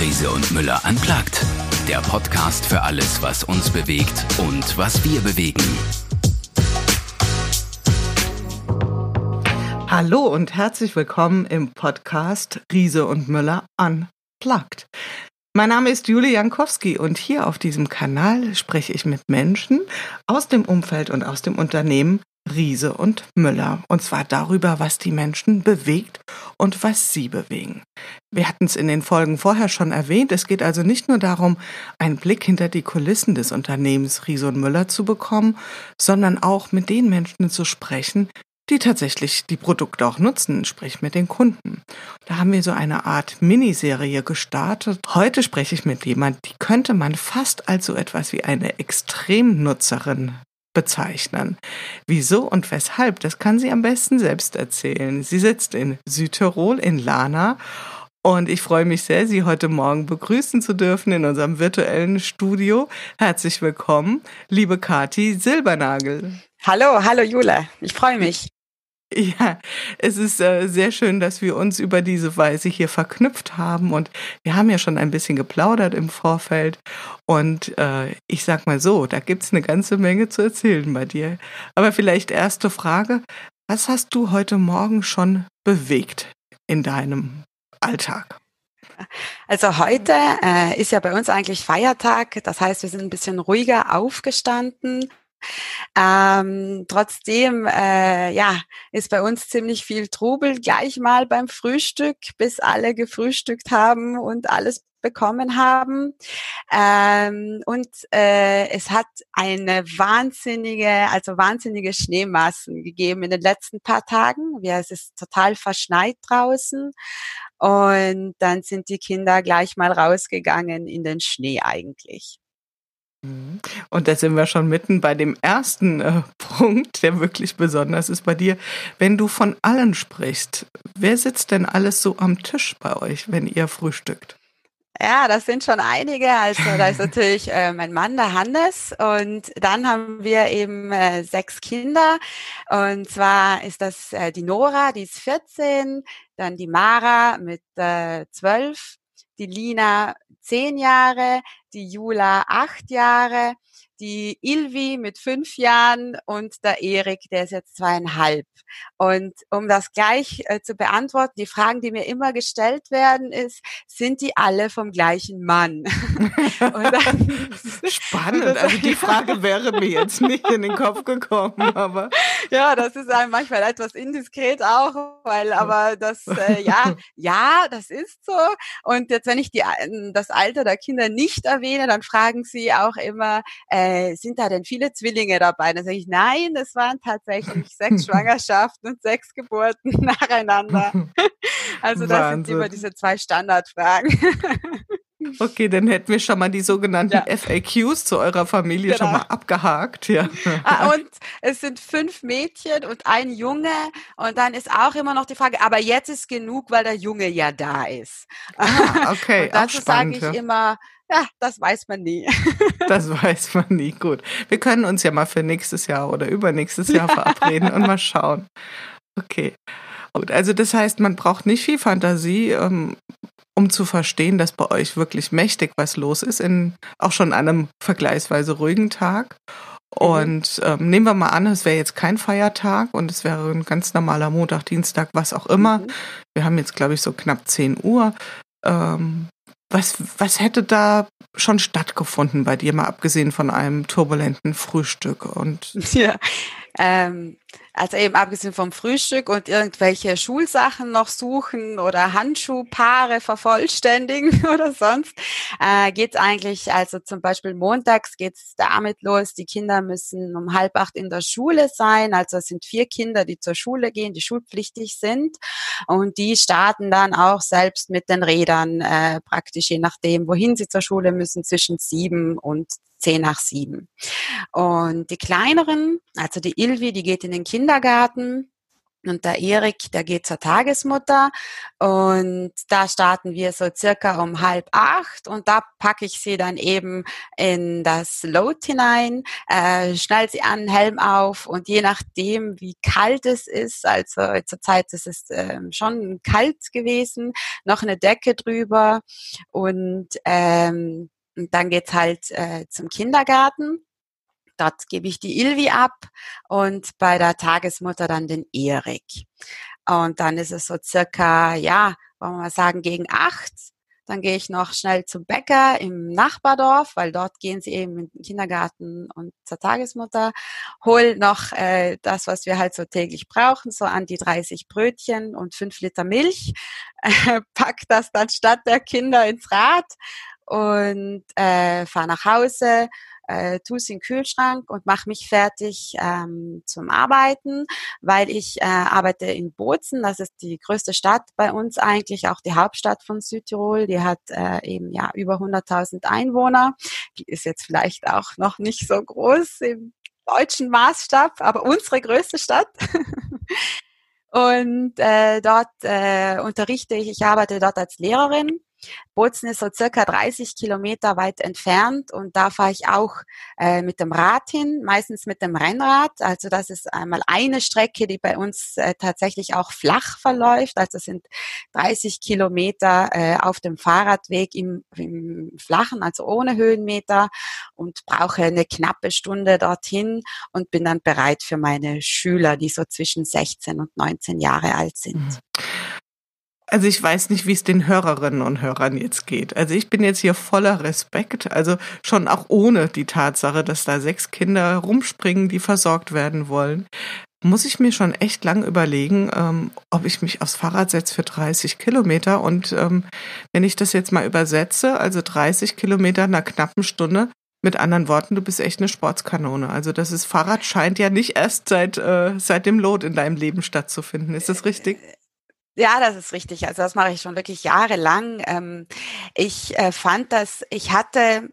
Riese und Müller anplagt. Der Podcast für alles, was uns bewegt und was wir bewegen. Hallo und herzlich willkommen im Podcast Riese und Müller unplugged. Mein Name ist Julie Jankowski und hier auf diesem Kanal spreche ich mit Menschen aus dem Umfeld und aus dem Unternehmen Riese und Müller. Und zwar darüber, was die Menschen bewegt und was sie bewegen. Wir hatten es in den Folgen vorher schon erwähnt. Es geht also nicht nur darum, einen Blick hinter die Kulissen des Unternehmens Riese und Müller zu bekommen, sondern auch mit den Menschen zu sprechen, die tatsächlich die Produkte auch nutzen, sprich mit den Kunden. Da haben wir so eine Art Miniserie gestartet. Heute spreche ich mit jemand, die könnte man fast als so etwas wie eine Extremnutzerin bezeichnen. Wieso und weshalb, das kann sie am besten selbst erzählen. Sie sitzt in Südtirol in Lana und ich freue mich sehr, Sie heute Morgen begrüßen zu dürfen in unserem virtuellen Studio. Herzlich willkommen, liebe Kati Silbernagel. Hallo, hallo Jule. Ich freue mich. Ja, es ist äh, sehr schön, dass wir uns über diese Weise hier verknüpft haben. Und wir haben ja schon ein bisschen geplaudert im Vorfeld. Und äh, ich sag mal so, da gibt's eine ganze Menge zu erzählen bei dir. Aber vielleicht erste Frage, was hast du heute Morgen schon bewegt in deinem Alltag? Also heute äh, ist ja bei uns eigentlich Feiertag, das heißt, wir sind ein bisschen ruhiger aufgestanden ähm, trotzdem, äh, ja, ist bei uns ziemlich viel Trubel gleich mal beim Frühstück, bis alle gefrühstückt haben und alles bekommen haben. Ähm, und äh, es hat eine wahnsinnige, also wahnsinnige Schneemassen gegeben in den letzten paar Tagen. Ja, es ist total verschneit draußen. Und dann sind die Kinder gleich mal rausgegangen in den Schnee eigentlich. Mhm. Und da sind wir schon mitten bei dem ersten äh, Punkt, der wirklich besonders ist bei dir. Wenn du von allen sprichst, wer sitzt denn alles so am Tisch bei euch, wenn ihr frühstückt? Ja, das sind schon einige. Also da ist natürlich äh, mein Mann, der Hannes, und dann haben wir eben äh, sechs Kinder. Und zwar ist das äh, die Nora, die ist 14, dann die Mara mit äh, 12, die Lina zehn Jahre, die Jula acht Jahre, die Ilvi mit fünf Jahren und der Erik, der ist jetzt zweieinhalb. Und um das gleich äh, zu beantworten, die Fragen, die mir immer gestellt werden, ist, sind die alle vom gleichen Mann? dann, Spannend. Also die Frage wäre mir jetzt nicht in den Kopf gekommen, aber. Ja, das ist einem manchmal etwas indiskret auch, weil aber das, äh, ja, ja, das ist so. Und jetzt, wenn ich die, das Alter der Kinder nicht erwähne, dann fragen sie auch immer, äh, äh, sind da denn viele Zwillinge dabei? Dann sage ich, nein, es waren tatsächlich sechs Schwangerschaften und sechs Geburten nacheinander. Also das Wahnsinn. sind immer diese zwei Standardfragen. Okay, dann hätten wir schon mal die sogenannten ja. FAQs zu eurer Familie genau. schon mal abgehakt. Ja. Ah, und es sind fünf Mädchen und ein Junge. Und dann ist auch immer noch die Frage, aber jetzt ist genug, weil der Junge ja da ist. Ah, okay, und dazu sage ich ja. immer, ja, das weiß man nie. Das weiß man nie. Gut. Wir können uns ja mal für nächstes Jahr oder übernächstes Jahr verabreden und mal schauen. Okay. Gut, also das heißt, man braucht nicht viel Fantasie, ähm, um zu verstehen, dass bei euch wirklich mächtig was los ist, in auch schon einem vergleichsweise ruhigen Tag. Mhm. Und ähm, nehmen wir mal an, es wäre jetzt kein Feiertag und es wäre ein ganz normaler Montag, Dienstag, was auch immer. Mhm. Wir haben jetzt, glaube ich, so knapp 10 Uhr. Ähm, was, was hätte da schon stattgefunden bei dir, mal abgesehen von einem turbulenten Frühstück? Und ja, ähm, also eben abgesehen vom Frühstück und irgendwelche Schulsachen noch suchen oder Handschuhpaare vervollständigen oder sonst, äh, geht eigentlich, also zum Beispiel montags geht's damit los, die Kinder müssen um halb acht in der Schule sein. Also es sind vier Kinder, die zur Schule gehen, die schulpflichtig sind. Und die starten dann auch selbst mit den Rädern äh, praktisch je nachdem, wohin sie zur Schule müssen, zwischen sieben und zehn nach sieben. Und die kleineren, also die Ilvi, die geht in den Kindergarten Und der Erik, der geht zur Tagesmutter und da starten wir so circa um halb acht und da packe ich sie dann eben in das Load hinein, äh, schnall sie an, Helm auf und je nachdem, wie kalt es ist, also zur Zeit ist es äh, schon kalt gewesen, noch eine Decke drüber und, ähm, und dann geht's halt äh, zum Kindergarten Dort gebe ich die Ilvi ab und bei der Tagesmutter dann den Erik. Und dann ist es so circa, ja, wollen wir mal sagen, gegen acht. Dann gehe ich noch schnell zum Bäcker im Nachbardorf, weil dort gehen sie eben in den Kindergarten und zur Tagesmutter. Hol noch äh, das, was wir halt so täglich brauchen, so an die 30 Brötchen und fünf Liter Milch. Äh, pack das dann statt der Kinder ins Rad und äh, fahre nach Hause äh, tue es in den Kühlschrank und mache mich fertig ähm, zum Arbeiten, weil ich äh, arbeite in Bozen. Das ist die größte Stadt bei uns eigentlich, auch die Hauptstadt von Südtirol. Die hat äh, eben ja über 100.000 Einwohner. Die ist jetzt vielleicht auch noch nicht so groß im deutschen Maßstab, aber unsere größte Stadt. Und äh, dort äh, unterrichte ich, ich arbeite dort als Lehrerin Bozen ist so circa 30 Kilometer weit entfernt und da fahre ich auch äh, mit dem Rad hin, meistens mit dem Rennrad. Also das ist einmal eine Strecke, die bei uns äh, tatsächlich auch flach verläuft. Also es sind 30 Kilometer äh, auf dem Fahrradweg im, im Flachen, also ohne Höhenmeter und brauche eine knappe Stunde dorthin und bin dann bereit für meine Schüler, die so zwischen 16 und 19 Jahre alt sind. Mhm. Also ich weiß nicht, wie es den Hörerinnen und Hörern jetzt geht. Also ich bin jetzt hier voller Respekt. Also schon auch ohne die Tatsache, dass da sechs Kinder rumspringen, die versorgt werden wollen, muss ich mir schon echt lang überlegen, ähm, ob ich mich aufs Fahrrad setze für 30 Kilometer. Und ähm, wenn ich das jetzt mal übersetze, also 30 Kilometer in einer knappen Stunde, mit anderen Worten, du bist echt eine Sportskanone. Also das ist Fahrrad scheint ja nicht erst seit äh, seit dem Lot in deinem Leben stattzufinden. Ist das richtig? Ja, das ist richtig. Also das mache ich schon wirklich jahrelang. Ähm, ich äh, fand dass ich hatte,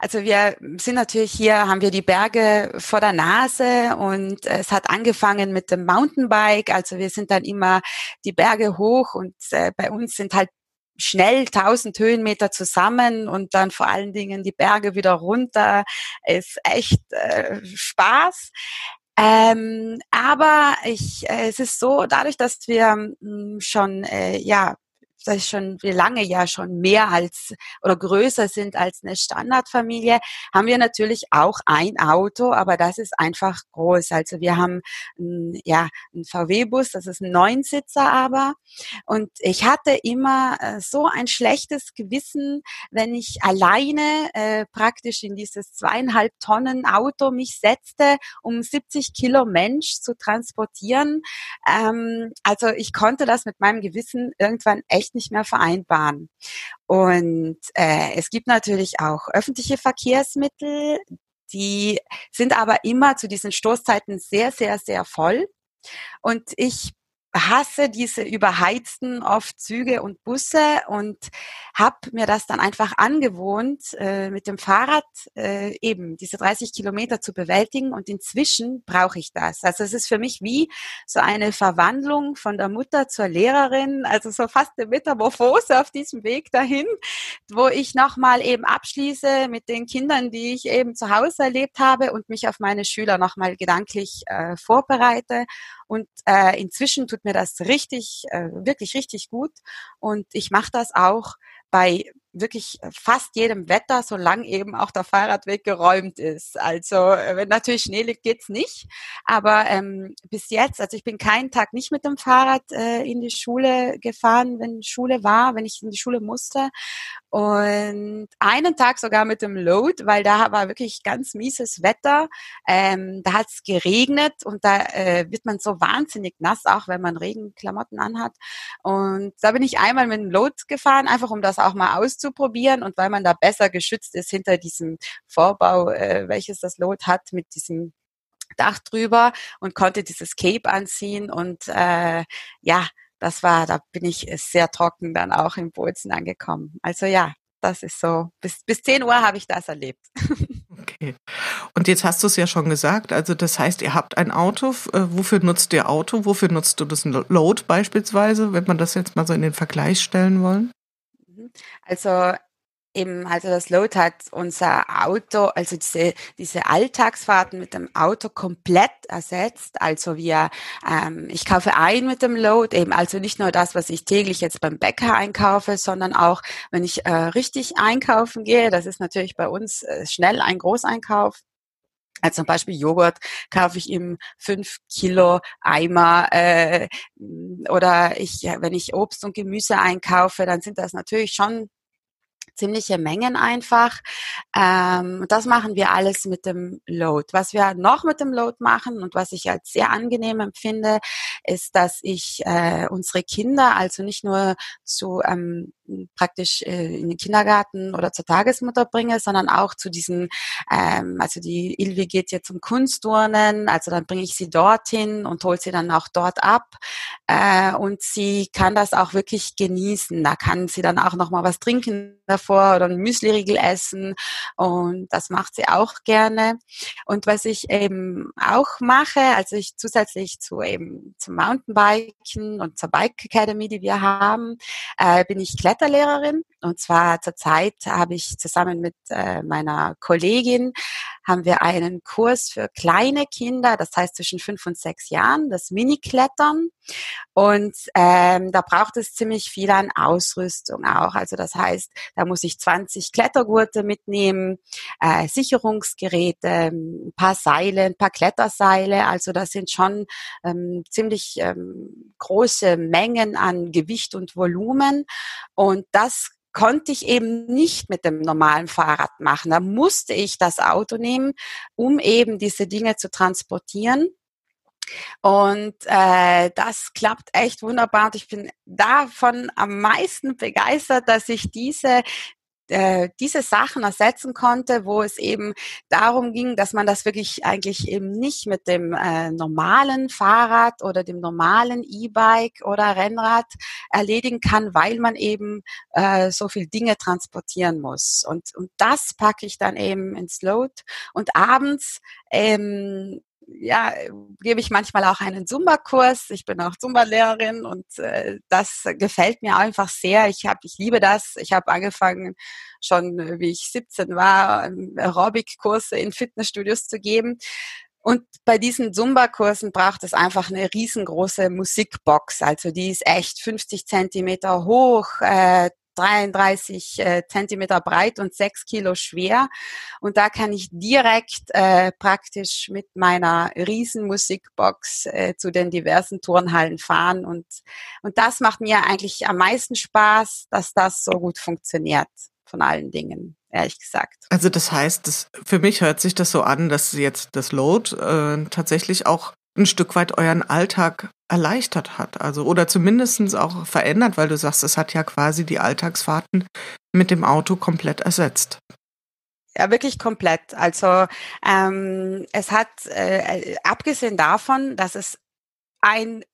also wir sind natürlich hier, haben wir die Berge vor der Nase und es hat angefangen mit dem Mountainbike. Also wir sind dann immer die Berge hoch und äh, bei uns sind halt schnell 1000 Höhenmeter zusammen und dann vor allen Dingen die Berge wieder runter ist echt äh, Spaß. Ähm, aber ich, äh, es ist so, dadurch, dass wir mh, hm, schon äh, ja das ist schon wie lange ja schon mehr als oder größer sind als eine Standardfamilie, haben wir natürlich auch ein Auto, aber das ist einfach groß. Also wir haben ja einen VW-Bus, das ist ein Neunsitzer aber. Und ich hatte immer äh, so ein schlechtes Gewissen, wenn ich alleine äh, praktisch in dieses zweieinhalb Tonnen Auto mich setzte, um 70 Kilo Mensch zu transportieren. Ähm, also ich konnte das mit meinem Gewissen irgendwann echt echt nicht mehr vereinbaren. Und äh, es gibt natürlich auch öffentliche Verkehrsmittel, die sind aber immer zu diesen Stoßzeiten sehr, sehr, sehr voll. Und ich hasse diese überheizten oft Züge und Busse und habe mir das dann einfach angewohnt, äh, mit dem Fahrrad äh, eben diese 30 Kilometer zu bewältigen und inzwischen brauche ich das. Also es ist für mich wie so eine Verwandlung von der Mutter zur Lehrerin, also so fast eine Metamorphose auf diesem Weg dahin, wo ich nochmal eben abschließe mit den Kindern, die ich eben zu Hause erlebt habe und mich auf meine Schüler nochmal gedanklich äh, vorbereite und äh, inzwischen tut mir das richtig, äh, wirklich richtig gut. Und ich mache das auch bei wirklich fast jedem Wetter, solange eben auch der Fahrradweg geräumt ist. Also äh, wenn natürlich Schnee liegt, geht's nicht. Aber ähm, bis jetzt, also ich bin keinen Tag nicht mit dem Fahrrad äh, in die Schule gefahren, wenn Schule war, wenn ich in die Schule musste. Und einen Tag sogar mit dem Load, weil da war wirklich ganz mieses Wetter. Ähm, da hat's geregnet und da äh, wird man so wahnsinnig nass, auch wenn man Regenklamotten anhat. Und da bin ich einmal mit dem Load gefahren, einfach um das auch mal aus auszuprobieren und weil man da besser geschützt ist hinter diesem Vorbau, äh, welches das Lot hat mit diesem Dach drüber und konnte dieses Cape anziehen und äh, ja, das war, da bin ich sehr trocken dann auch in Bozen angekommen. Also ja, das ist so, bis, bis 10 Uhr habe ich das erlebt. Okay. Und jetzt hast du es ja schon gesagt, also das heißt, ihr habt ein Auto. Äh, wofür nutzt ihr Auto? Wofür nutzt du das Load beispielsweise, wenn man das jetzt mal so in den Vergleich stellen wollen? Also Eben, also das Load hat unser Auto, also diese, diese Alltagsfahrten mit dem Auto komplett ersetzt. Also wir, ähm, ich kaufe ein mit dem Load, eben also nicht nur das, was ich täglich jetzt beim Bäcker einkaufe, sondern auch, wenn ich äh, richtig einkaufen gehe, das ist natürlich bei uns äh, schnell ein Großeinkauf, also zum Beispiel Joghurt kaufe ich im fünf Kilo Eimer äh, oder ich, wenn ich Obst und Gemüse einkaufe, dann sind das natürlich schon ziemliche Mengen einfach. Ähm, das machen wir alles mit dem Load. Was wir noch mit dem Load machen und was ich als sehr angenehm empfinde, ist, dass ich äh, unsere Kinder also nicht nur zu ähm, praktisch äh, in den Kindergarten oder zur Tagesmutter bringe, sondern auch zu diesen, ähm, also die Ilvi geht jetzt zum Kunstturnen, also dann bringe ich sie dorthin und hole sie dann auch dort ab äh, und sie kann das auch wirklich genießen. Da kann sie dann auch noch mal was trinken davor oder ein Müsliriegel essen und das macht sie auch gerne. Und was ich eben auch mache, also ich zusätzlich zu eben zum Mountainbiken und zur Bike Academy, die wir haben, äh, bin ich Kletterlehrerin. Und zwar zurzeit habe ich zusammen mit äh, meiner Kollegin haben wir einen Kurs für kleine Kinder, das heißt zwischen fünf und sechs Jahren, das Mini-Klettern. Und ähm, da braucht es ziemlich viel an Ausrüstung auch. Also das heißt, da muss ich 20 Klettergurte mitnehmen, äh, Sicherungsgeräte, ein paar Seile, ein paar Kletterseile. Also das sind schon ähm, ziemlich ähm, große Mengen an Gewicht und Volumen. Und das konnte ich eben nicht mit dem normalen Fahrrad machen. Da musste ich das Auto nehmen, um eben diese Dinge zu transportieren. Und äh, das klappt echt wunderbar. Und ich bin davon am meisten begeistert, dass ich diese äh, diese Sachen ersetzen konnte, wo es eben darum ging, dass man das wirklich eigentlich eben nicht mit dem äh, normalen Fahrrad oder dem normalen E-Bike oder Rennrad erledigen kann, weil man eben äh, so viel Dinge transportieren muss. Und, und das packe ich dann eben ins Load. Und abends ähm, ja, gebe ich manchmal auch einen Zumba-Kurs. Ich bin auch Zumba-Lehrerin und äh, das gefällt mir einfach sehr. Ich habe, ich liebe das. Ich habe angefangen schon, wie ich 17 war, ähm, Aerobic-Kurse in Fitnessstudios zu geben. Und bei diesen Zumba-Kursen braucht es einfach eine riesengroße Musikbox. Also die ist echt 50 Zentimeter hoch, äh, 33 äh, Zentimeter breit und 6 Kilo schwer. Und da kann ich direkt äh, praktisch mit meiner riesen Musikbox äh, zu den diversen Turnhallen fahren. Und, und das macht mir eigentlich am meisten Spaß, dass das so gut funktioniert von allen Dingen ehrlich gesagt. Also das heißt, das, für mich hört sich das so an, dass jetzt das Load äh, tatsächlich auch ein Stück weit euren Alltag erleichtert hat, also oder zumindestens auch verändert, weil du sagst, es hat ja quasi die Alltagsfahrten mit dem Auto komplett ersetzt. Ja, wirklich komplett. Also ähm, es hat, äh, abgesehen davon, dass es ein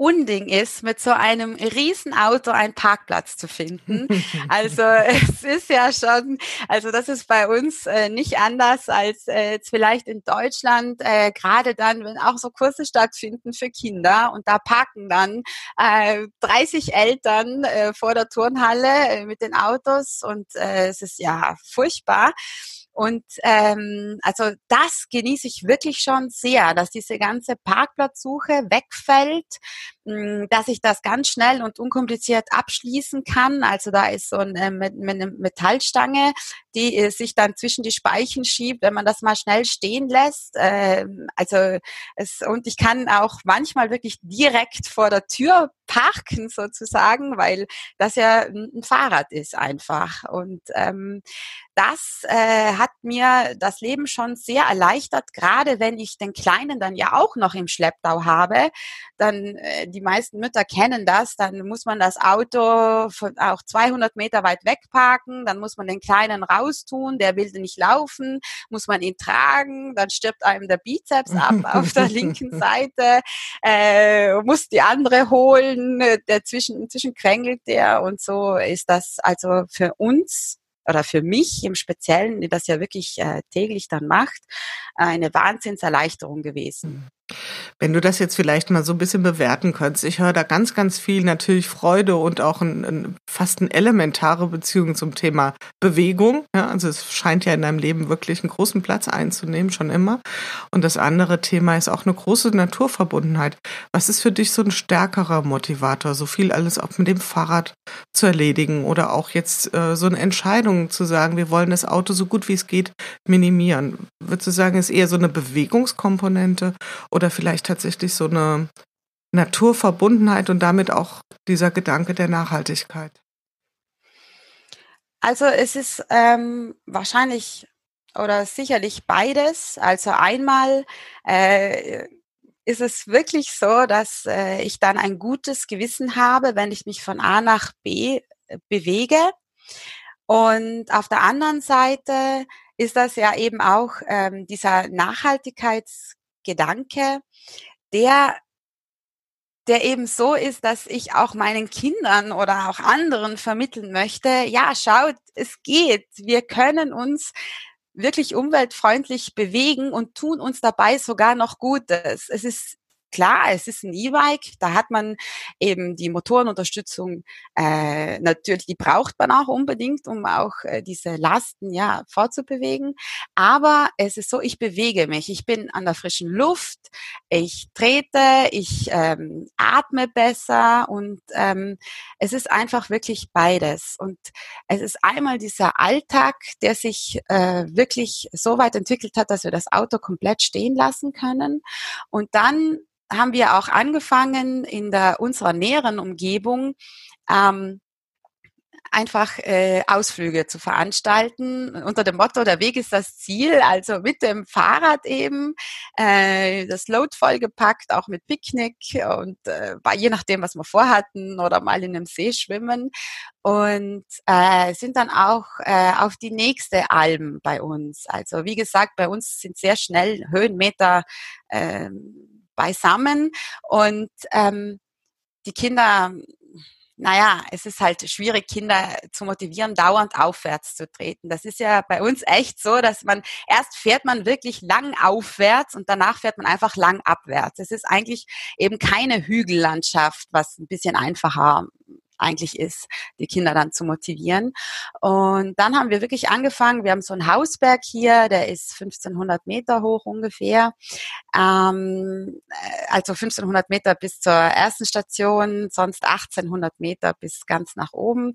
Unding ist, mit so einem Riesenauto einen Parkplatz zu finden. Also es ist ja schon, also das ist bei uns äh, nicht anders als äh, jetzt vielleicht in Deutschland, äh, gerade dann, wenn auch so Kurse stattfinden für Kinder und da parken dann äh, 30 Eltern äh, vor der Turnhalle äh, mit den Autos und äh, es ist ja furchtbar. Und ähm, also das genieße ich wirklich schon sehr, dass diese ganze Parkplatzsuche wegfällt, dass ich das ganz schnell und unkompliziert abschließen kann. Also da ist so eine, mit, mit eine Metallstange, die äh, sich dann zwischen die Speichen schiebt, wenn man das mal schnell stehen lässt. Ähm, also es, und ich kann auch manchmal wirklich direkt vor der Tür parken sozusagen, weil das ja ein Fahrrad ist einfach. Und ähm, das äh, hat mir das Leben schon sehr erleichtert, gerade wenn ich den Kleinen dann ja auch noch im Schlepptau habe. Dann, äh, die meisten Mütter kennen das, dann muss man das Auto auch 200 Meter weit wegparken, dann muss man den Kleinen raustun, der will nicht laufen, muss man ihn tragen, dann stirbt einem der Bizeps ab auf der linken Seite, äh, muss die andere holen, der zwischen, zwischen quengelt der und so ist das also für uns oder für mich im Speziellen, die das ja wirklich äh, täglich dann macht, eine Wahnsinnserleichterung gewesen. Wenn du das jetzt vielleicht mal so ein bisschen bewerten könntest, ich höre da ganz, ganz viel natürlich Freude und auch ein, ein, fast eine elementare Beziehung zum Thema Bewegung. Ja, also es scheint ja in deinem Leben wirklich einen großen Platz einzunehmen, schon immer. Und das andere Thema ist auch eine große Naturverbundenheit. Was ist für dich so ein stärkerer Motivator, so viel alles auch mit dem Fahrrad zu erledigen oder auch jetzt äh, so eine Entscheidung zu sagen, wir wollen das Auto so gut wie es geht minimieren? Würdest du sagen, ist eher so eine Bewegungskomponente oder vielleicht tatsächlich so eine Naturverbundenheit und damit auch dieser Gedanke der Nachhaltigkeit? Also es ist ähm, wahrscheinlich oder sicherlich beides. Also einmal äh, ist es wirklich so, dass äh, ich dann ein gutes Gewissen habe, wenn ich mich von A nach B äh, bewege. Und auf der anderen Seite ist das ja eben auch ähm, dieser Nachhaltigkeitsgedanke, der der eben so ist, dass ich auch meinen Kindern oder auch anderen vermitteln möchte, ja, schaut, es geht. Wir können uns wirklich umweltfreundlich bewegen und tun uns dabei sogar noch Gutes. Es ist Klar, es ist ein E-Bike, da hat man eben die Motorenunterstützung, äh, natürlich, die braucht man auch unbedingt, um auch äh, diese Lasten ja fortzubewegen. Aber es ist so, ich bewege mich, ich bin an der frischen Luft, ich trete, ich ähm, atme besser und ähm, es ist einfach wirklich beides. Und es ist einmal dieser Alltag, der sich äh, wirklich so weit entwickelt hat, dass wir das Auto komplett stehen lassen können. Und dann haben wir auch angefangen, in der, unserer näheren Umgebung ähm, einfach äh, Ausflüge zu veranstalten. Unter dem Motto der Weg ist das Ziel also mit dem Fahrrad eben äh, das Load vollgepackt auch mit Picknick und äh, je nachdem was wir vorhatten oder mal in einem See schwimmen. Und äh, sind dann auch äh, auf die nächste Alm bei uns. Also wie gesagt bei uns sind sehr schnell Höhenmeter äh, beisammen und ähm, die Kinder, naja, es ist halt schwierig, Kinder zu motivieren, dauernd aufwärts zu treten. Das ist ja bei uns echt so, dass man erst fährt man wirklich lang aufwärts und danach fährt man einfach lang abwärts. Es ist eigentlich eben keine Hügellandschaft, was ein bisschen einfacher eigentlich ist, die Kinder dann zu motivieren. Und dann haben wir wirklich angefangen, wir haben so einen Hausberg hier, der ist 1500 Meter hoch ungefähr. Ähm, äh, also 1500 Meter bis zur ersten Station, sonst 1800 Meter bis ganz nach oben.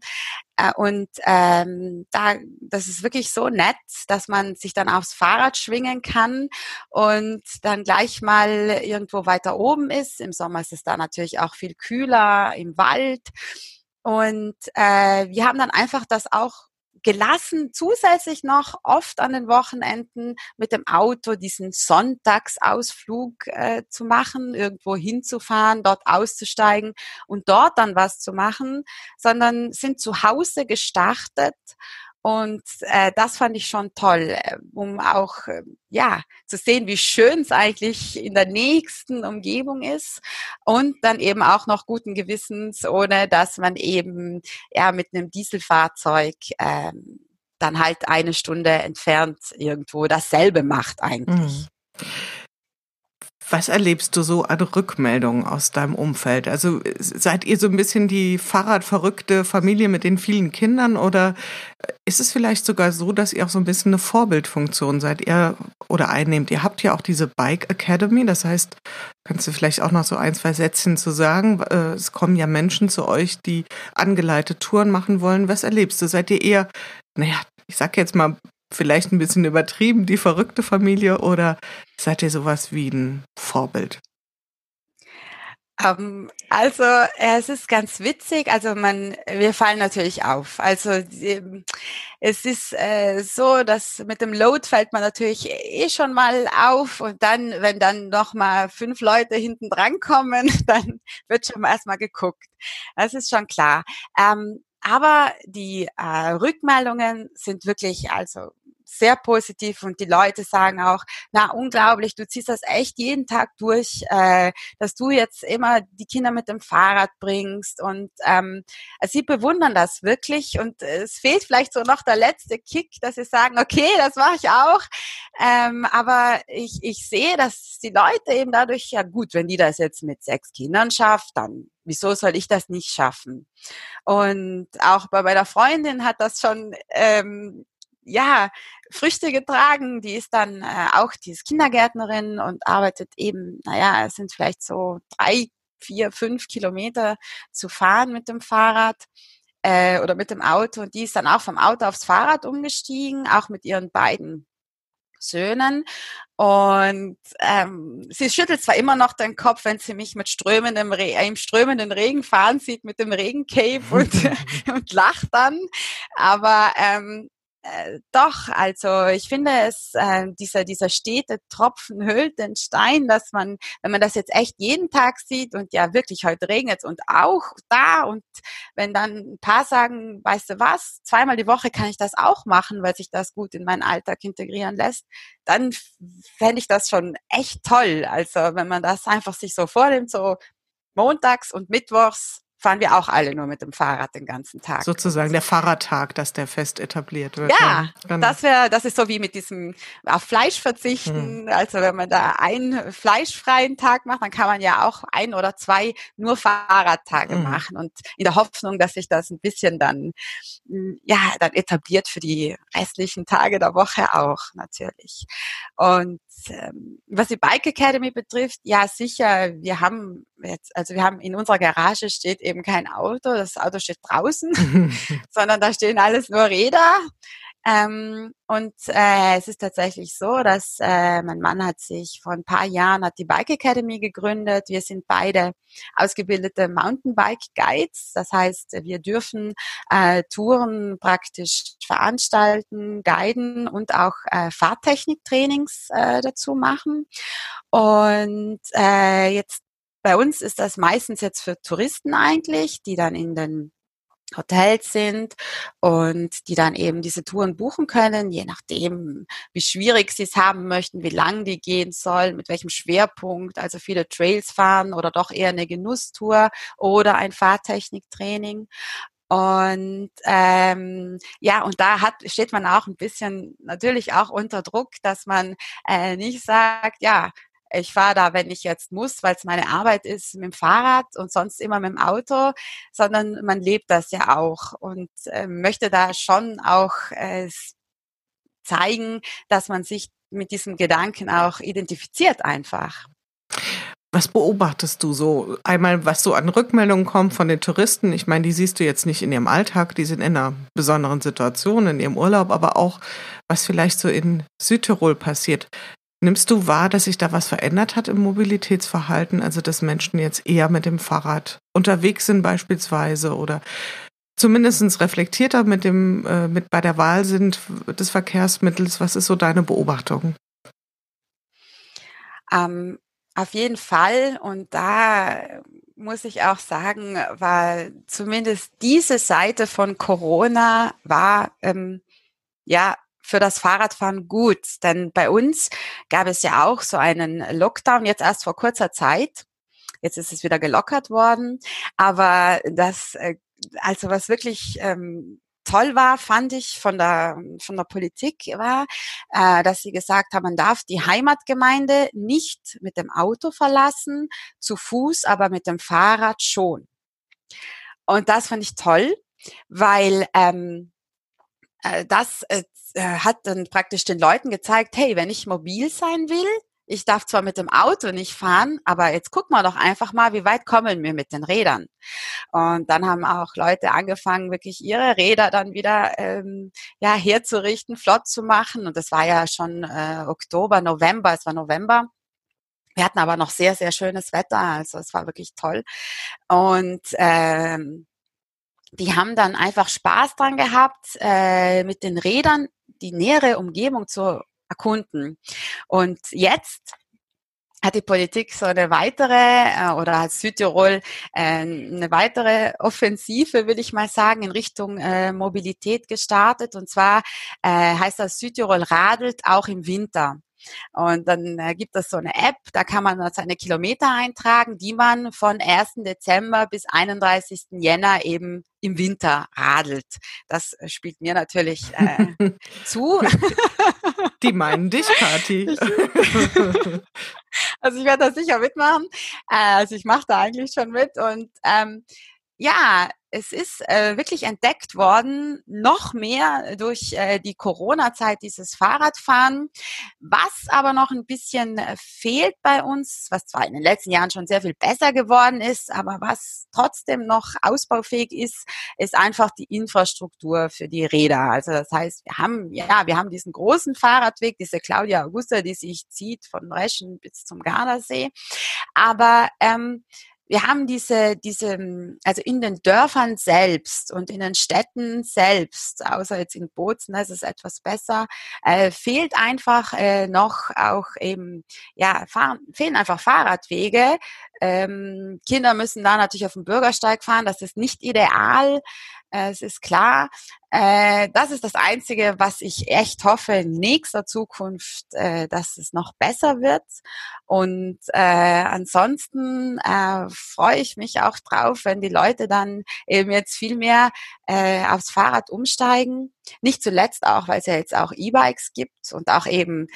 Äh, und ähm, da, das ist wirklich so nett, dass man sich dann aufs Fahrrad schwingen kann und dann gleich mal irgendwo weiter oben ist. Im Sommer ist es da natürlich auch viel kühler im Wald. Und äh, wir haben dann einfach das auch gelassen, zusätzlich noch oft an den Wochenenden mit dem Auto diesen Sonntagsausflug äh, zu machen, irgendwo hinzufahren, dort auszusteigen und dort dann was zu machen, sondern sind zu Hause gestartet und äh, das fand ich schon toll, äh, um auch äh, ja zu sehen, wie schön es eigentlich in der nächsten Umgebung ist und dann eben auch noch guten Gewissens, ohne dass man eben ja mit einem Dieselfahrzeug ähm, dann halt eine Stunde entfernt irgendwo dasselbe macht eigentlich. Mhm. Was erlebst du so an Rückmeldungen aus deinem Umfeld? Also seid ihr so ein bisschen die Fahrradverrückte Familie mit den vielen Kindern oder ist es vielleicht sogar so, dass ihr auch so ein bisschen eine Vorbildfunktion seid ihr oder einnehmt? Ihr habt ja auch diese Bike Academy, das heißt, kannst du vielleicht auch noch so ein, zwei Sätzchen zu sagen? Äh, es kommen ja Menschen zu euch, die angeleitete Touren machen wollen. Was erlebst du? Seid ihr eher, naja, ich sag jetzt mal vielleicht ein bisschen übertrieben, die verrückte Familie, oder seid ihr sowas wie ein Vorbild? Um, ähm, also es ist ganz witzig. Also man, wir fallen natürlich auf. Also es ist äh, so, dass mit dem Load fällt man natürlich eh schon mal auf und dann, wenn dann noch mal fünf Leute hinten dran kommen, dann wird schon mal erstmal geguckt. Das ist schon klar. Ähm, aber die äh, Rückmeldungen sind wirklich also sehr positiv und die Leute sagen auch, na unglaublich, du ziehst das echt jeden Tag durch, äh, dass du jetzt immer die Kinder mit dem Fahrrad bringst und ähm, also sie bewundern das wirklich und es fehlt vielleicht so noch der letzte Kick, dass sie sagen, okay, das mache ich auch, ähm, aber ich, ich sehe, dass die Leute eben dadurch, ja gut, wenn die das jetzt mit sechs Kindern schafft, dann wieso soll ich das nicht schaffen? Und auch bei meiner Freundin hat das schon ähm, ja, Früchte getragen. Die ist dann äh, auch, die ist Kindergärtnerin und arbeitet eben, naja, es sind vielleicht so drei, vier, fünf Kilometer zu fahren mit dem Fahrrad äh, oder mit dem Auto. Und die ist dann auch vom Auto aufs Fahrrad umgestiegen, auch mit ihren beiden Söhnen. Und ähm, sie schüttelt zwar immer noch den Kopf, wenn sie mich mit strömendem Re äh, im strömenden Regen fahren sieht, mit dem Regencape und, und lacht dann. Aber ähm, äh, doch, also ich finde es, äh, dieser, dieser stete Tropfen hüllt den Stein, dass man, wenn man das jetzt echt jeden Tag sieht und ja wirklich heute regnet und auch da und wenn dann ein paar sagen, weißt du was, zweimal die Woche kann ich das auch machen, weil sich das gut in meinen Alltag integrieren lässt, dann fände ich das schon echt toll. Also wenn man das einfach sich so vornimmt, so montags und mittwochs fahren wir auch alle nur mit dem Fahrrad den ganzen Tag. Sozusagen der Fahrradtag, dass der fest etabliert wird. Ja, ja. das wäre, das ist so wie mit diesem auf Fleisch verzichten. Hm. Also wenn man da einen fleischfreien Tag macht, dann kann man ja auch ein oder zwei nur Fahrradtage hm. machen und in der Hoffnung, dass sich das ein bisschen dann, hm, ja, dann etabliert für die restlichen Tage der Woche auch natürlich. Und ähm, was die Bike Academy betrifft, ja sicher, wir haben jetzt, also wir haben in unserer Garage steht eben kein Auto, das Auto steht draußen, sondern da stehen alles nur Räder. Ähm, und äh, es ist tatsächlich so, dass äh, mein Mann hat sich vor ein paar Jahren hat die Bike Academy gegründet. Wir sind beide ausgebildete Mountainbike Guides. Das heißt, wir dürfen äh, Touren praktisch veranstalten, guiden und auch äh, Fahrtechniktrainings äh, dazu machen. Und äh, jetzt bei uns ist das meistens jetzt für Touristen eigentlich, die dann in den Hotels sind und die dann eben diese Touren buchen können, je nachdem, wie schwierig sie es haben möchten, wie lang die gehen sollen, mit welchem Schwerpunkt, also viele Trails fahren oder doch eher eine Genusstour oder ein Fahrtechniktraining. Und ähm, ja, und da hat, steht man auch ein bisschen natürlich auch unter Druck, dass man äh, nicht sagt, ja, ich fahre da, wenn ich jetzt muss, weil es meine Arbeit ist, mit dem Fahrrad und sonst immer mit dem Auto, sondern man lebt das ja auch und äh, möchte da schon auch äh, zeigen, dass man sich mit diesem Gedanken auch identifiziert einfach. Was beobachtest du so? Einmal, was so an Rückmeldungen kommt von den Touristen. Ich meine, die siehst du jetzt nicht in ihrem Alltag, die sind in einer besonderen Situation, in ihrem Urlaub, aber auch, was vielleicht so in Südtirol passiert. Nimmst du wahr, dass sich da was verändert hat im Mobilitätsverhalten? Also, dass Menschen jetzt eher mit dem Fahrrad unterwegs sind beispielsweise oder zumindest reflektierter mit dem, äh, mit bei der Wahl sind des Verkehrsmittels. Was ist so deine Beobachtung? Ähm, auf jeden Fall. Und da muss ich auch sagen, war zumindest diese Seite von Corona war ähm, ja für das Fahrradfahren gut. Denn bei uns gab es ja auch so einen Lockdown jetzt erst vor kurzer Zeit. Jetzt ist es wieder gelockert worden. Aber das, äh, also was wirklich ähm, toll war, fand ich von der, von der Politik, war, äh, dass sie gesagt haben, man darf die Heimatgemeinde nicht mit dem Auto verlassen, zu Fuß, aber mit dem Fahrrad schon. Und das fand ich toll, weil ähm, äh, das äh, äh, hat dann praktisch den Leuten gezeigt, hey, wenn ich mobil sein will, ich darf zwar mit dem Auto nicht fahren, aber jetzt gucken wir doch einfach mal, wie weit kommen wir mit den Rädern. Und dann haben auch Leute angefangen, wirklich ihre Räder dann wieder ähm, ja herzurichten, flott zu machen. Und das war ja schon äh, Oktober, November, es war November. Wir hatten aber noch sehr, sehr schönes Wetter, also es war wirklich toll. Und ähm, die haben dann einfach Spaß dran gehabt, äh, mit den Rädern die nähere Umgebung zu erkunden. Und jetzt hat die Politik so eine weitere äh, oder hat Südtirol äh, eine weitere Offensive, will ich mal sagen, in Richtung äh, Mobilität gestartet. Und zwar heißt das Südtirol radelt auch im Winter. Und dann äh, gibt es so eine App, da kann man seine Kilometer eintragen, die man von 1. Dezember bis 31. Jänner eben im Winter radelt. Das äh, spielt mir natürlich äh, zu. Die meinen dich, Kathi. Also ich werde da sicher mitmachen. Äh, also ich mache da eigentlich schon mit und ähm, ja, es ist äh, wirklich entdeckt worden, noch mehr durch äh, die Corona-Zeit, dieses Fahrradfahren. Was aber noch ein bisschen äh, fehlt bei uns, was zwar in den letzten Jahren schon sehr viel besser geworden ist, aber was trotzdem noch ausbaufähig ist, ist einfach die Infrastruktur für die Räder. Also das heißt, wir haben, ja, wir haben diesen großen Fahrradweg, diese Claudia Augusta, die sich zieht von Reschen bis zum Gardasee. Aber ähm, wir haben diese, diese, also in den Dörfern selbst und in den Städten selbst, außer jetzt in Bozen, das ist etwas besser, äh, fehlt einfach äh, noch auch eben, ja, fahren, fehlen einfach Fahrradwege. Ähm, Kinder müssen da natürlich auf dem Bürgersteig fahren, das ist nicht ideal. Äh, es ist klar, äh, das ist das Einzige, was ich echt hoffe in nächster Zukunft, äh, dass es noch besser wird. Und äh, ansonsten äh, freue ich mich auch drauf, wenn die Leute dann eben jetzt viel mehr äh, aufs Fahrrad umsteigen. Nicht zuletzt auch, weil es ja jetzt auch E-Bikes gibt und auch eben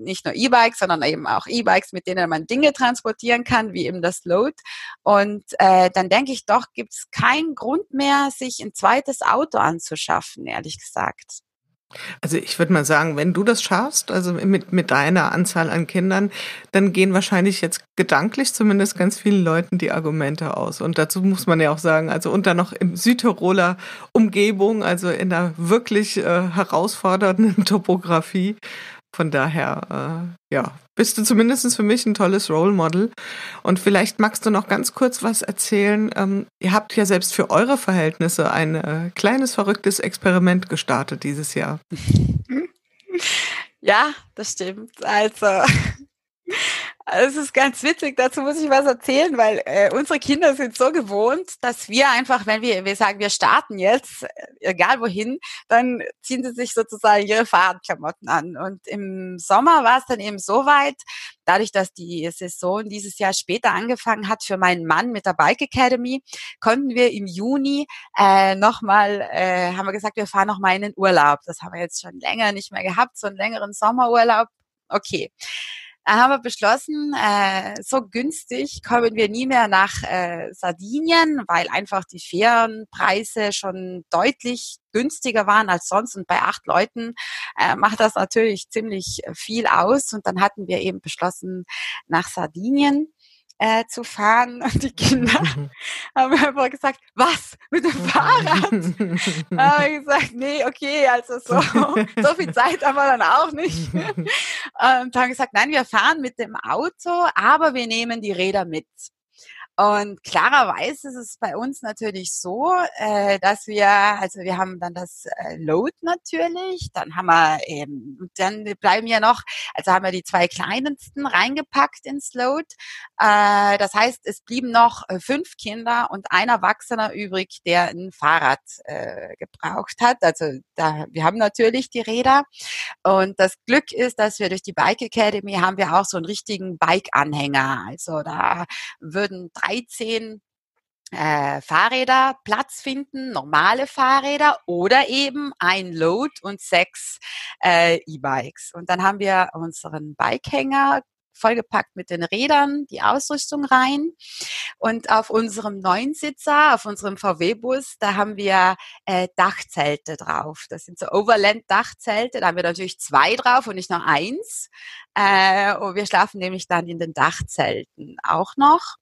nicht nur E-Bikes, sondern eben auch E-Bikes, mit denen man Dinge transportieren kann, wie eben das Load. Und äh, dann denke ich doch, gibt es keinen Grund mehr, sich ein zweites Auto anzuschaffen, ehrlich gesagt. Also ich würde mal sagen, wenn du das schaffst, also mit, mit deiner Anzahl an Kindern, dann gehen wahrscheinlich jetzt gedanklich zumindest ganz vielen Leuten die Argumente aus. Und dazu muss man ja auch sagen, also unter noch im Südtiroler Umgebung, also in einer wirklich äh, herausfordernden Topografie, von daher, äh, ja, bist du zumindest für mich ein tolles Role Model. Und vielleicht magst du noch ganz kurz was erzählen. Ähm, ihr habt ja selbst für eure Verhältnisse ein äh, kleines verrücktes Experiment gestartet dieses Jahr. Ja, das stimmt. Also es ist ganz witzig, dazu muss ich was erzählen, weil äh, unsere Kinder sind so gewohnt, dass wir einfach, wenn wir, wir sagen, wir starten jetzt, äh, egal wohin, dann ziehen sie sich sozusagen ihre Fahrradklamotten an. Und im Sommer war es dann eben so weit, dadurch, dass die Saison dieses Jahr später angefangen hat für meinen Mann mit der Bike Academy, konnten wir im Juni äh, nochmal, äh, haben wir gesagt, wir fahren nochmal in den Urlaub. Das haben wir jetzt schon länger nicht mehr gehabt, so einen längeren Sommerurlaub. Okay haben wir beschlossen, äh, so günstig kommen wir nie mehr nach äh, Sardinien, weil einfach die Fährenpreise schon deutlich günstiger waren als sonst. Und bei acht Leuten äh, macht das natürlich ziemlich viel aus. Und dann hatten wir eben beschlossen, nach Sardinien äh, zu fahren. Und die Kinder mhm. haben einfach gesagt, was, mit dem Fahrrad? habe ich gesagt, nee, okay, also so, so viel Zeit haben wir dann auch nicht. Und haben gesagt, nein, wir fahren mit dem Auto, aber wir nehmen die Räder mit. Und klarerweise ist es bei uns natürlich so, äh, dass wir, also wir haben dann das äh, Load natürlich, dann haben wir eben, dann bleiben ja noch, also haben wir die zwei kleinsten reingepackt ins Load. Äh, das heißt, es blieben noch äh, fünf Kinder und ein Erwachsener übrig, der ein Fahrrad äh, gebraucht hat. Also da, wir haben natürlich die Räder. Und das Glück ist, dass wir durch die Bike Academy haben wir auch so einen richtigen Bike-Anhänger. Also da würden 13 äh, Fahrräder Platz finden, normale Fahrräder oder eben ein Load und sechs äh, E-Bikes. Und dann haben wir unseren Bikehänger vollgepackt mit den Rädern, die Ausrüstung rein. Und auf unserem Neunsitzer, auf unserem VW-Bus, da haben wir äh, Dachzelte drauf. Das sind so Overland-Dachzelte. Da haben wir natürlich zwei drauf und nicht nur eins. Äh, und wir schlafen nämlich dann in den Dachzelten auch noch.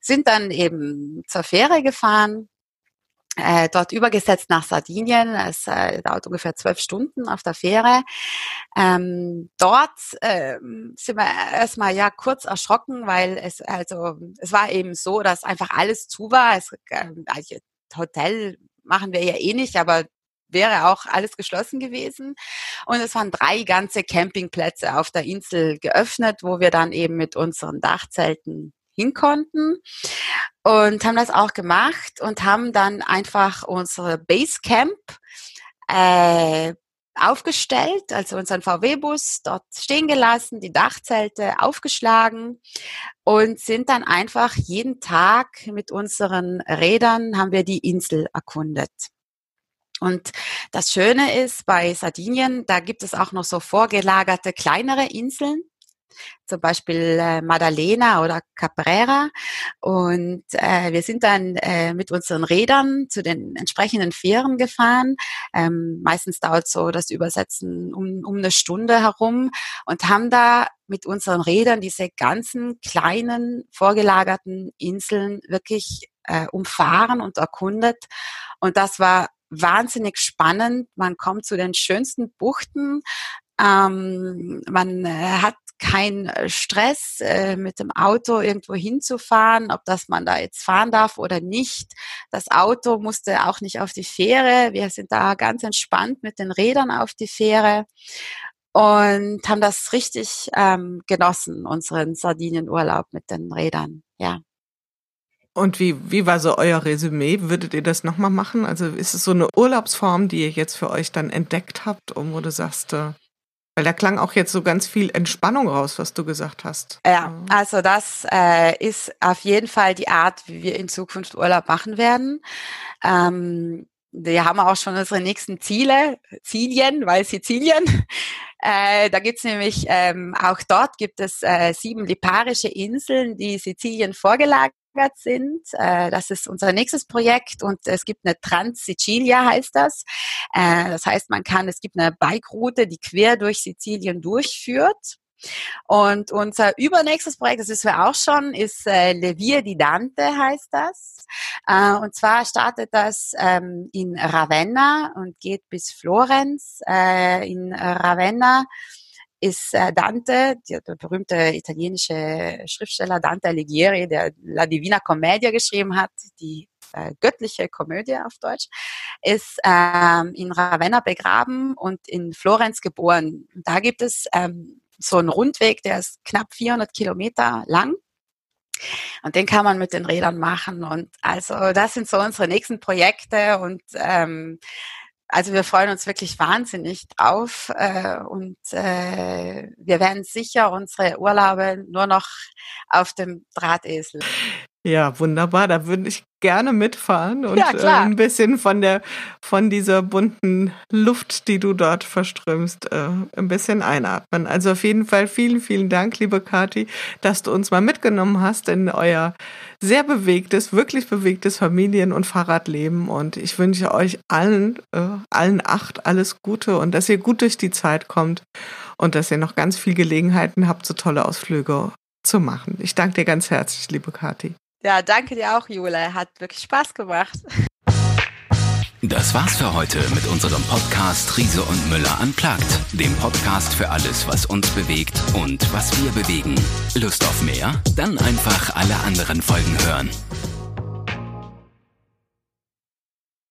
Sind dann eben zur Fähre gefahren, äh, dort übergesetzt nach Sardinien. Es äh, dauert ungefähr zwölf Stunden auf der Fähre. Ähm, dort äh, sind wir erstmal ja kurz erschrocken, weil es also es war eben so, dass einfach alles zu war. Es, äh, Hotel machen wir ja eh nicht, aber wäre auch alles geschlossen gewesen. Und es waren drei ganze Campingplätze auf der Insel geöffnet, wo wir dann eben mit unseren Dachzelten hin und haben das auch gemacht und haben dann einfach unsere Basecamp äh, aufgestellt, also unseren VW-Bus dort stehen gelassen, die Dachzelte aufgeschlagen und sind dann einfach jeden Tag mit unseren Rädern haben wir die Insel erkundet. Und das Schöne ist bei Sardinien, da gibt es auch noch so vorgelagerte kleinere Inseln zum Beispiel äh, Maddalena oder Caprera. Und äh, wir sind dann äh, mit unseren Rädern zu den entsprechenden Fähren gefahren. Ähm, meistens dauert so das Übersetzen um, um eine Stunde herum und haben da mit unseren Rädern diese ganzen kleinen vorgelagerten Inseln wirklich äh, umfahren und erkundet. Und das war wahnsinnig spannend. Man kommt zu den schönsten Buchten. Ähm, man äh, hat kein äh, Stress, äh, mit dem Auto irgendwo hinzufahren, ob das man da jetzt fahren darf oder nicht. Das Auto musste auch nicht auf die Fähre. Wir sind da ganz entspannt mit den Rädern auf die Fähre und haben das richtig ähm, genossen, unseren Sardinienurlaub mit den Rädern. Ja. Und wie, wie war so euer Resümee? Würdet ihr das nochmal machen? Also ist es so eine Urlaubsform, die ihr jetzt für euch dann entdeckt habt, um wo du sagst, äh, weil da klang auch jetzt so ganz viel Entspannung raus, was du gesagt hast. Ja, also das äh, ist auf jeden Fall die Art, wie wir in Zukunft Urlaub machen werden. Ähm, wir haben auch schon unsere nächsten Ziele, Zilien, weil Sizilien. Äh, da gibt's nämlich, ähm, auch dort gibt es äh, sieben liparische Inseln, die Sizilien vorgelagert sind. Äh, das ist unser nächstes Projekt und es gibt eine Trans-Sicilia heißt das. Äh, das heißt, man kann, es gibt eine Bike-Route, die quer durch Sizilien durchführt. Und unser übernächstes Projekt, das wissen wir auch schon, ist äh, Levia di Dante heißt das. Äh, und zwar startet das ähm, in Ravenna und geht bis Florenz. Äh, in Ravenna ist äh, Dante, der, der berühmte italienische Schriftsteller Dante Alighieri, der La Divina Commedia geschrieben hat, die äh, göttliche Komödie auf Deutsch, ist ähm, in Ravenna begraben und in Florenz geboren. Da gibt es ähm, so einen Rundweg, der ist knapp 400 Kilometer lang. Und den kann man mit den Rädern machen. Und also das sind so unsere nächsten Projekte und ähm, also wir freuen uns wirklich wahnsinnig drauf äh, und äh, wir werden sicher unsere Urlaube nur noch auf dem Drahtesel. Ja, wunderbar. Da würde ich gerne mitfahren und ja, äh, ein bisschen von der von dieser bunten Luft, die du dort verströmst, äh, ein bisschen einatmen. Also auf jeden Fall vielen, vielen Dank, liebe Kati, dass du uns mal mitgenommen hast in euer sehr bewegtes, wirklich bewegtes Familien- und Fahrradleben. Und ich wünsche euch allen, äh, allen acht alles Gute und dass ihr gut durch die Zeit kommt und dass ihr noch ganz viel Gelegenheiten habt, so tolle Ausflüge zu machen. Ich danke dir ganz herzlich, liebe Kati. Ja, danke dir auch, Jule. Hat wirklich Spaß gemacht. Das war's für heute mit unserem Podcast Riese und Müller unplugged, dem Podcast für alles, was uns bewegt und was wir bewegen. Lust auf mehr? Dann einfach alle anderen Folgen hören.